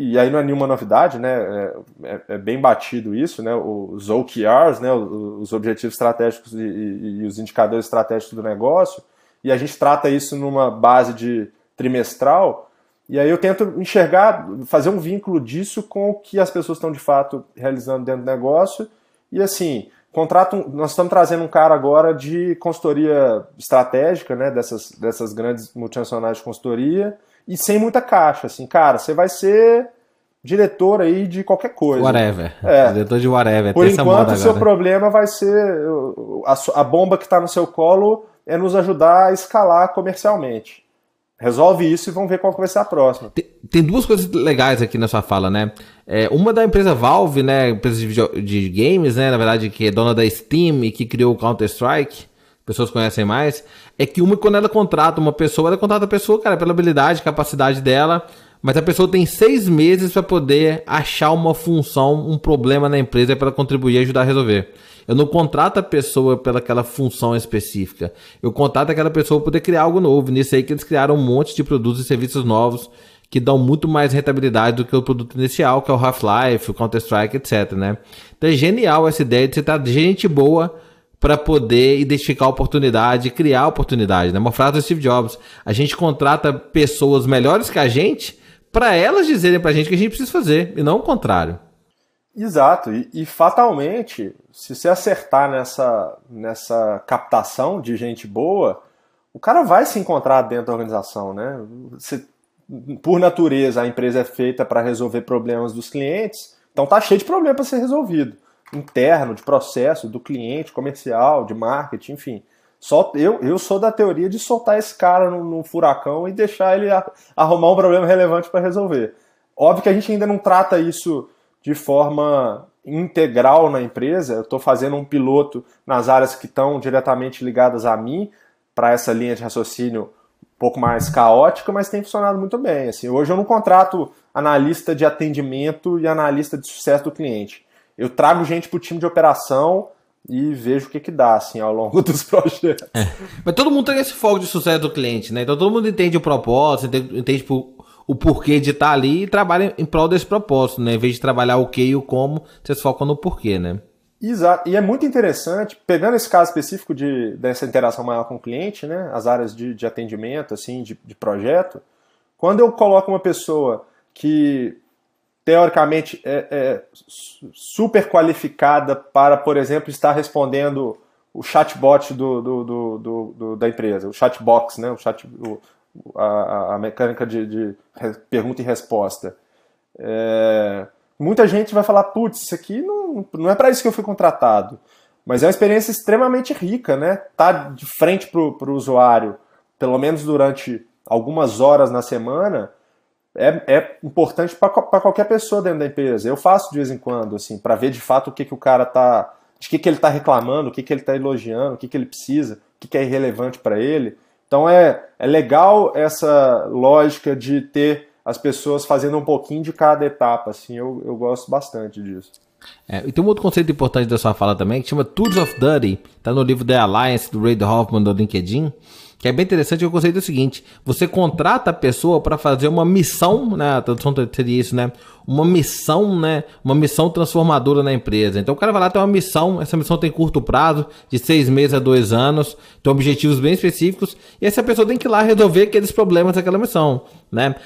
e aí não é nenhuma novidade, né? É, é, é bem batido isso, né? Os OKRs, né? Os objetivos estratégicos e, e, e, os indicadores estratégicos do negócio. E a gente trata isso numa base de trimestral. E aí eu tento enxergar, fazer um vínculo disso com o que as pessoas estão de fato realizando dentro do negócio. E assim, contrato, nós estamos trazendo um cara agora de consultoria estratégica, né? Dessas, dessas grandes multinacionais de consultoria e sem muita caixa, assim, cara, você vai ser diretor aí de qualquer coisa. Whatever. É. Diretor de whatever. Por enquanto, o seu problema vai ser a, a bomba que está no seu colo é nos ajudar a escalar comercialmente. Resolve isso e vamos ver qual vai ser a próxima. Tem, tem duas coisas legais aqui na sua fala, né? É, uma da empresa Valve, né? Empresa de, de games, né? Na verdade, que é dona da Steam e que criou o Counter-Strike pessoas conhecem mais, é que uma, quando ela contrata uma pessoa, ela contrata a pessoa, cara, pela habilidade, capacidade dela, mas a pessoa tem seis meses para poder achar uma função, um problema na empresa para contribuir e ajudar a resolver. Eu não contrato a pessoa pela aquela função específica. Eu contrato aquela pessoa para poder criar algo novo. Nisso aí que eles criaram um monte de produtos e serviços novos que dão muito mais rentabilidade do que o produto inicial, que é o Half-Life, o Counter-Strike, etc, né? Então é genial essa ideia de você estar de gente boa para poder identificar a oportunidade, criar a oportunidade. Né? Uma frase do Steve Jobs: a gente contrata pessoas melhores que a gente para elas dizerem para a gente o que a gente precisa fazer, e não o contrário. Exato, e, e, fatalmente, se você acertar nessa, nessa captação de gente boa, o cara vai se encontrar dentro da organização, né? Você, por natureza, a empresa é feita para resolver problemas dos clientes, então tá cheio de problema para ser resolvido interno, de processo, do cliente, comercial, de marketing, enfim. Só eu, eu sou da teoria de soltar esse cara no, no furacão e deixar ele a, arrumar um problema relevante para resolver. Óbvio que a gente ainda não trata isso de forma integral na empresa. Eu estou fazendo um piloto nas áreas que estão diretamente ligadas a mim, para essa linha de raciocínio um pouco mais caótica, mas tem funcionado muito bem. Assim, hoje eu não contrato analista de atendimento e analista de sucesso do cliente. Eu trago gente para o time de operação e vejo o que, que dá assim, ao longo dos projetos. É. Mas todo mundo tem esse foco de sucesso do cliente, né? Então todo mundo entende o propósito, entende, entende tipo, o porquê de estar ali e trabalha em prol desse propósito, né? Em vez de trabalhar o que e o como, vocês focam no porquê, né? Exato. E é muito interessante, pegando esse caso específico de, dessa interação maior com o cliente, né? As áreas de, de atendimento, assim, de, de projeto, quando eu coloco uma pessoa que teoricamente é, é, super qualificada para, por exemplo, estar respondendo o chatbot do, do, do, da empresa, o chatbox, né? o chat, o, a, a, mecânica de, de, pergunta e resposta. É, muita gente vai falar, putz, isso aqui não, não é para isso que eu fui contratado. Mas é uma experiência extremamente rica, né? Tá de frente para o usuário, pelo menos durante algumas horas na semana, é, é importante para qualquer pessoa dentro da empresa. Eu faço de vez em quando, assim, para ver de fato o que, que o cara tá. de que, que ele está reclamando, o que, que ele está elogiando, o que, que ele precisa, o que, que é irrelevante para ele. Então é, é legal essa lógica de ter as pessoas fazendo um pouquinho de cada etapa, assim, eu, eu gosto bastante disso. É, e tem um outro conceito importante da sua fala também, que chama Tools of Dirty, tá no livro The Alliance, do Ray Hoffman, do LinkedIn, que é bem interessante, o conceito é o seguinte, você contrata a pessoa para fazer uma missão, né, a tradução seria isso, né, uma missão, né, uma missão transformadora na empresa. Então o cara vai lá, tem uma missão, essa missão tem curto prazo, de seis meses a dois anos, tem objetivos bem específicos, e essa pessoa tem que ir lá resolver aqueles problemas daquela missão, né.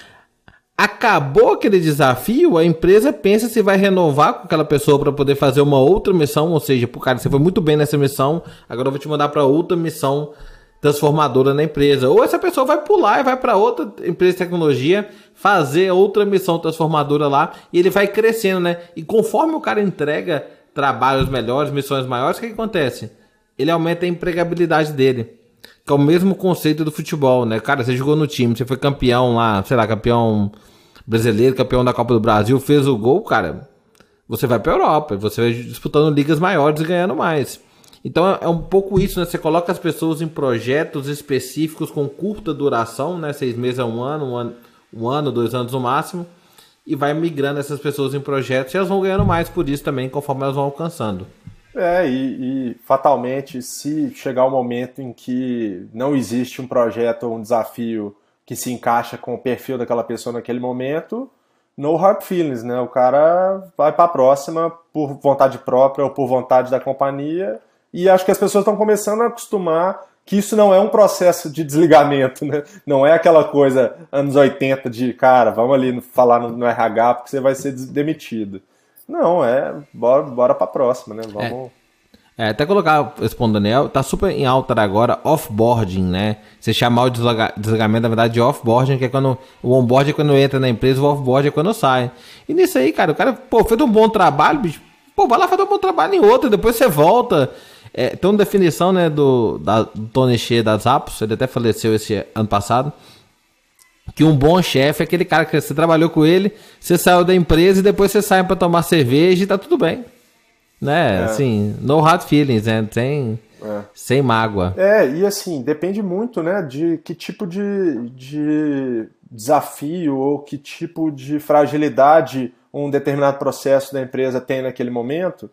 Acabou aquele desafio, a empresa pensa se vai renovar com aquela pessoa para poder fazer uma outra missão, ou seja, pro cara, você foi muito bem nessa missão, agora eu vou te mandar para outra missão transformadora na empresa. Ou essa pessoa vai pular e vai para outra empresa de tecnologia fazer outra missão transformadora lá e ele vai crescendo, né? E conforme o cara entrega trabalhos melhores, missões maiores, o que, que acontece? Ele aumenta a empregabilidade dele. Que é o mesmo conceito do futebol, né? Cara, você jogou no time, você foi campeão lá, sei lá, campeão brasileiro, campeão da Copa do Brasil, fez o gol, cara. Você vai pra Europa, você vai disputando ligas maiores e ganhando mais. Então é um pouco isso, né? Você coloca as pessoas em projetos específicos com curta duração, né? Seis meses a um ano, um ano, um ano dois anos no máximo, e vai migrando essas pessoas em projetos e elas vão ganhando mais por isso também, conforme elas vão alcançando. É, e, e fatalmente, se chegar o um momento em que não existe um projeto ou um desafio que se encaixa com o perfil daquela pessoa naquele momento, no hard feelings, né? O cara vai para a próxima por vontade própria ou por vontade da companhia e acho que as pessoas estão começando a acostumar que isso não é um processo de desligamento, né? Não é aquela coisa anos 80 de, cara, vamos ali falar no, no RH porque você vai ser demitido. Não, é, bora, bora pra próxima, né? Vamos... É. é até colocar, respondendo Daniel, tá super em alta agora, offboarding, né? Você chamar o desligamento, na verdade, de offboarding, que é quando o onboard é quando entra na empresa, o offboard é quando sai. E nisso aí, cara, o cara, pô, fez um bom trabalho, bicho, pô, vai lá fazer um bom trabalho em outro, depois você volta. É, tem uma definição né, do, da, do Tony Shea das Apos, ele até faleceu esse ano passado. Que um bom chefe é aquele cara que você trabalhou com ele, você saiu da empresa e depois você sai para tomar cerveja e tá tudo bem. Né? É. Assim, no hard feelings, né? Sem, é. sem mágoa. É, e assim, depende muito, né, de que tipo de, de desafio ou que tipo de fragilidade um determinado processo da empresa tem naquele momento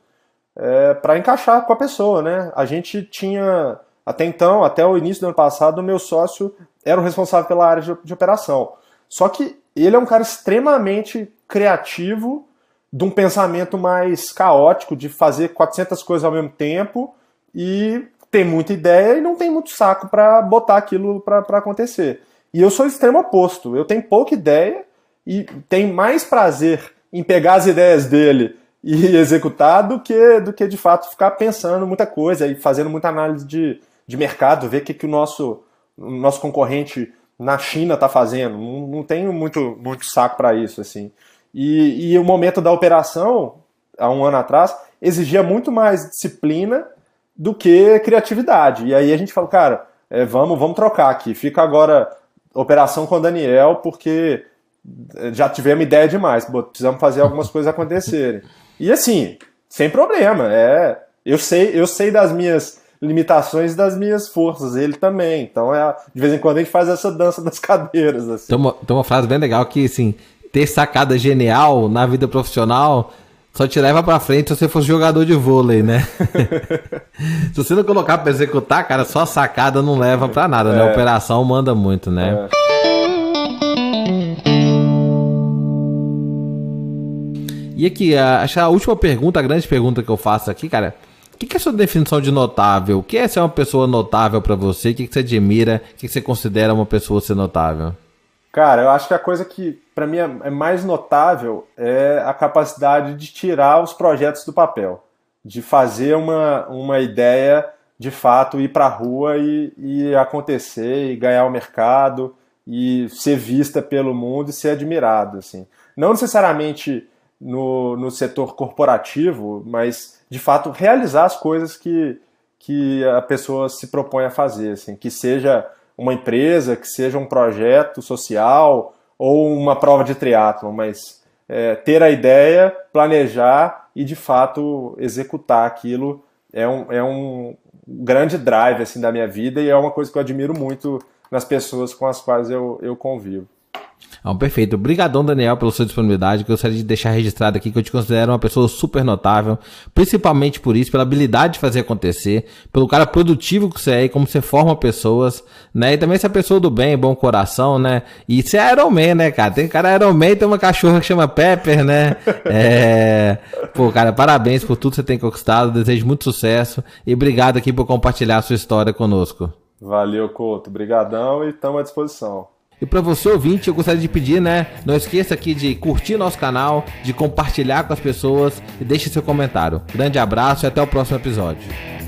é, para encaixar com a pessoa, né? A gente tinha, até então, até o início do ano passado, o meu sócio era o responsável pela área de, de operação. Só que ele é um cara extremamente criativo, de um pensamento mais caótico, de fazer 400 coisas ao mesmo tempo e tem muita ideia e não tem muito saco para botar aquilo para acontecer. E eu sou o extremo oposto. Eu tenho pouca ideia e tenho mais prazer em pegar as ideias dele e executar do que, do que de fato ficar pensando muita coisa e fazendo muita análise de, de mercado, ver o que, que o nosso, o nosso concorrente na China está fazendo. Não, não tenho muito, muito saco para isso. assim. E, e o momento da operação, há um ano atrás, exigia muito mais disciplina do que criatividade. E aí a gente falou, cara, é, vamos, vamos trocar aqui. Fica agora operação com o Daniel, porque já tivemos ideia demais. Precisamos fazer algumas coisas acontecerem. E assim, sem problema. É, eu sei, eu sei das minhas limitações das minhas forças, ele também. Então, é, de vez em quando a gente faz essa dança das cadeiras. Assim. Tem, uma, tem uma frase bem legal que, assim, ter sacada genial na vida profissional só te leva pra frente se você fosse jogador de vôlei, né? se você não colocar pra executar, cara, só sacada não leva pra nada, né? é. né? operação manda muito, né? É. E aqui, a, acho a última pergunta, a grande pergunta que eu faço aqui, cara, que, que é a sua definição de notável? O que é ser uma pessoa notável para você? O que, que você admira? O que, que você considera uma pessoa ser notável? Cara, eu acho que a coisa que para mim é, é mais notável é a capacidade de tirar os projetos do papel, de fazer uma, uma ideia de fato ir para a rua e, e acontecer e ganhar o mercado e ser vista pelo mundo e ser admirado, assim. Não necessariamente no, no setor corporativo, mas de fato realizar as coisas que, que a pessoa se propõe a fazer, assim, que seja uma empresa, que seja um projeto social ou uma prova de triatlo, mas é, ter a ideia, planejar e de fato executar aquilo é um, é um grande drive assim da minha vida e é uma coisa que eu admiro muito nas pessoas com as quais eu, eu convivo. Ah, perfeito. Obrigadão, Daniel, pela sua disponibilidade. Gostaria de deixar registrado aqui que eu te considero uma pessoa super notável, principalmente por isso, pela habilidade de fazer acontecer, pelo cara produtivo que você é e como você forma pessoas, né? E também essa pessoa do bem, bom coração, né? E você é Iron Man, né, cara? Tem cara Iron Man e tem uma cachorra que chama Pepper, né? É... Pô, cara, parabéns por tudo que você tem conquistado. Desejo muito sucesso e obrigado aqui por compartilhar a sua história conosco. Valeu, Couto. Obrigadão e estamos à disposição. E para você ouvinte, eu gostaria de pedir, né? Não esqueça aqui de curtir nosso canal, de compartilhar com as pessoas e deixe seu comentário. Grande abraço e até o próximo episódio.